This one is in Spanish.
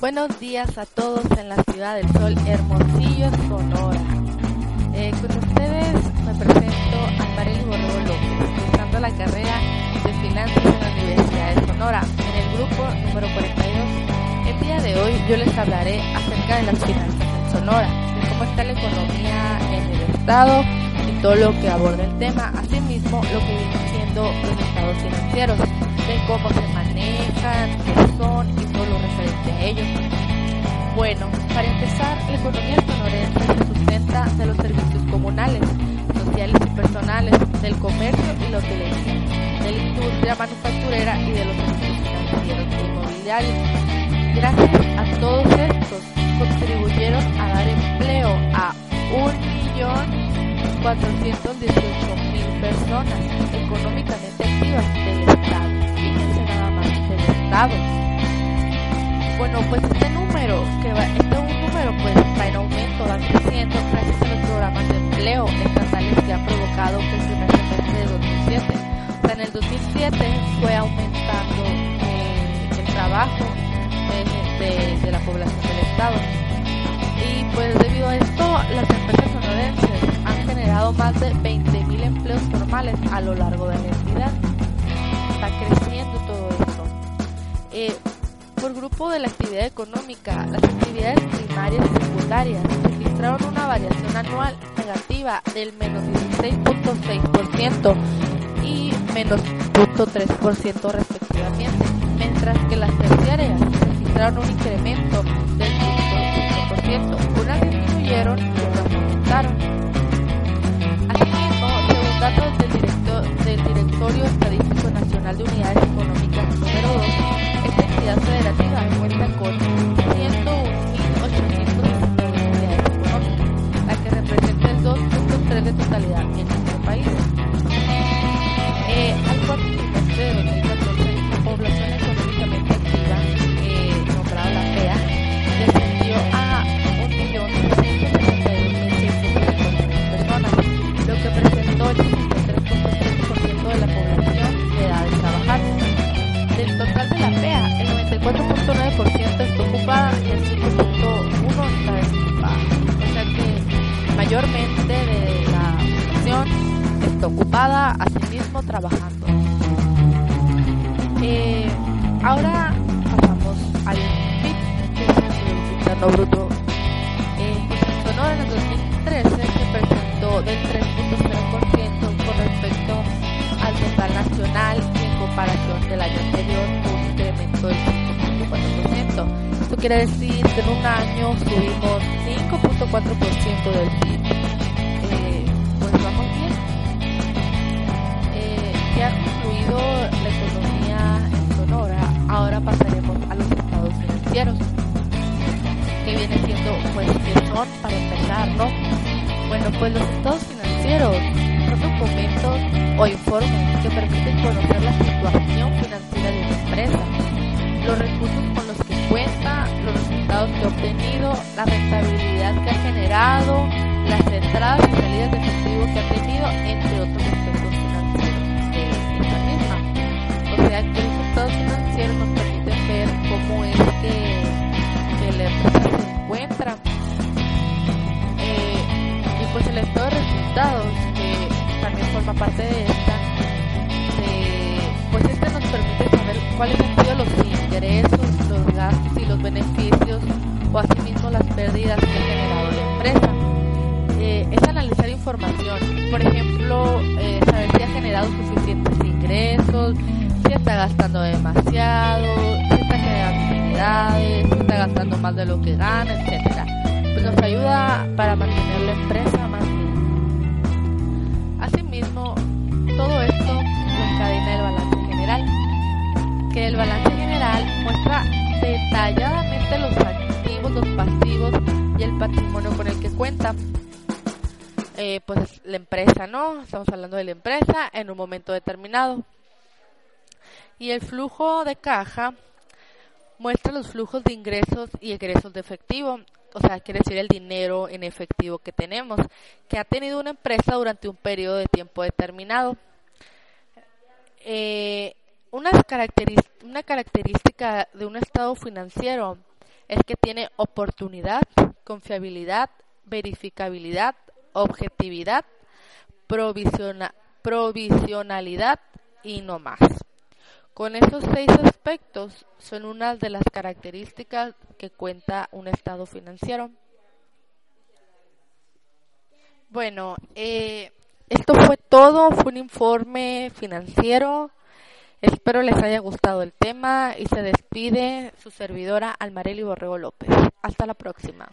Buenos días a todos en la ciudad del sol, Hermosillo, Sonora. Eh, con ustedes me presento a Marely Borrego López, cursando la carrera de Finanzas en la Universidad de Sonora, en el grupo número 42. El día de hoy yo les hablaré acerca de las finanzas en Sonora, de cómo está la economía en el estado y todo lo que aborda el tema, asimismo lo que vienen siendo los estados financieros, de cómo se manejan, qué son referente a ellos. Bueno, para empezar, la economía sonorense se sustenta de los servicios comunales, sociales y personales, del comercio y la hotelería, de la industria manufacturera y de los servicios financieros e inmobiliarios. Gracias a todos estos, contribuyeron a dar empleo a 1.418.000 personas económicamente activas del Estado. Fíjense nada más del Estado. Bueno, pues este número, que va, este un número pues va en aumento, va creciendo gracias a los programas de empleo estatales que han provocado que el primer de 2007. O sea, en el 2007 fue aumentando eh, el trabajo de la población del Estado. Y pues debido a esto, las empresas sonorenses han generado más de 20.000 empleos formales a lo largo de la entidad. Está creciendo todo esto. Eh, por grupo de la actividad económica, las actividades primarias y secundarias registraron una variación anual negativa del menos 16.6% y menos 0.3% respectivamente, mientras que las terciarias registraron un incremento del 0.5%, unas disminuyeron y otras aumentaron. Asimismo, según datos del Directorio Estadístico Nacional de Unidades de totalidad ocupada, asimismo trabajando. Eh, ahora pasamos al PIB, que es el Interno Bruto. Eh, pues en el 2013 se presentó del 3.0% con respecto al total nacional en comparación del año anterior un incremento del 5.4%. Esto quiere decir que en un año subimos 5.4% del PIB. Para empezar, ¿no? Bueno, pues los estados financieros son documentos o informes que permiten conocer la situación financiera de una empresa, los recursos con los que cuenta, los resultados que ha obtenido, la rentabilidad que ha generado, las entradas y salidas de efectivo que ha tenido, entre otros aspectos financieros de esta misma. O sea resultados, que también forma parte de esta, de, pues este nos permite saber cuáles han sido los ingresos, los gastos y los beneficios, o asimismo las pérdidas que ha generado la empresa. Eh, es analizar información, por ejemplo, eh, saber si ha generado suficientes ingresos, si está gastando demasiado, si está generando si está gastando más de lo que gana, etcétera. Pues nos ayuda para mantener la empresa más bien. Los pasivos y el patrimonio con el que cuenta. Eh, pues la empresa, ¿no? Estamos hablando de la empresa en un momento determinado. Y el flujo de caja muestra los flujos de ingresos y egresos de efectivo, o sea, quiere decir el dinero en efectivo que tenemos, que ha tenido una empresa durante un periodo de tiempo determinado. Eh, una, característica de un estado financiero es que tiene oportunidad, confiabilidad, verificabilidad, objetividad, provisionalidad y no más. Con estos seis aspectos son unas de las características que cuenta un estado financiero. Bueno, eh, esto fue todo, fue un informe financiero. Espero les haya gustado el tema y se despide su servidora Almareli Borrego López. Hasta la próxima.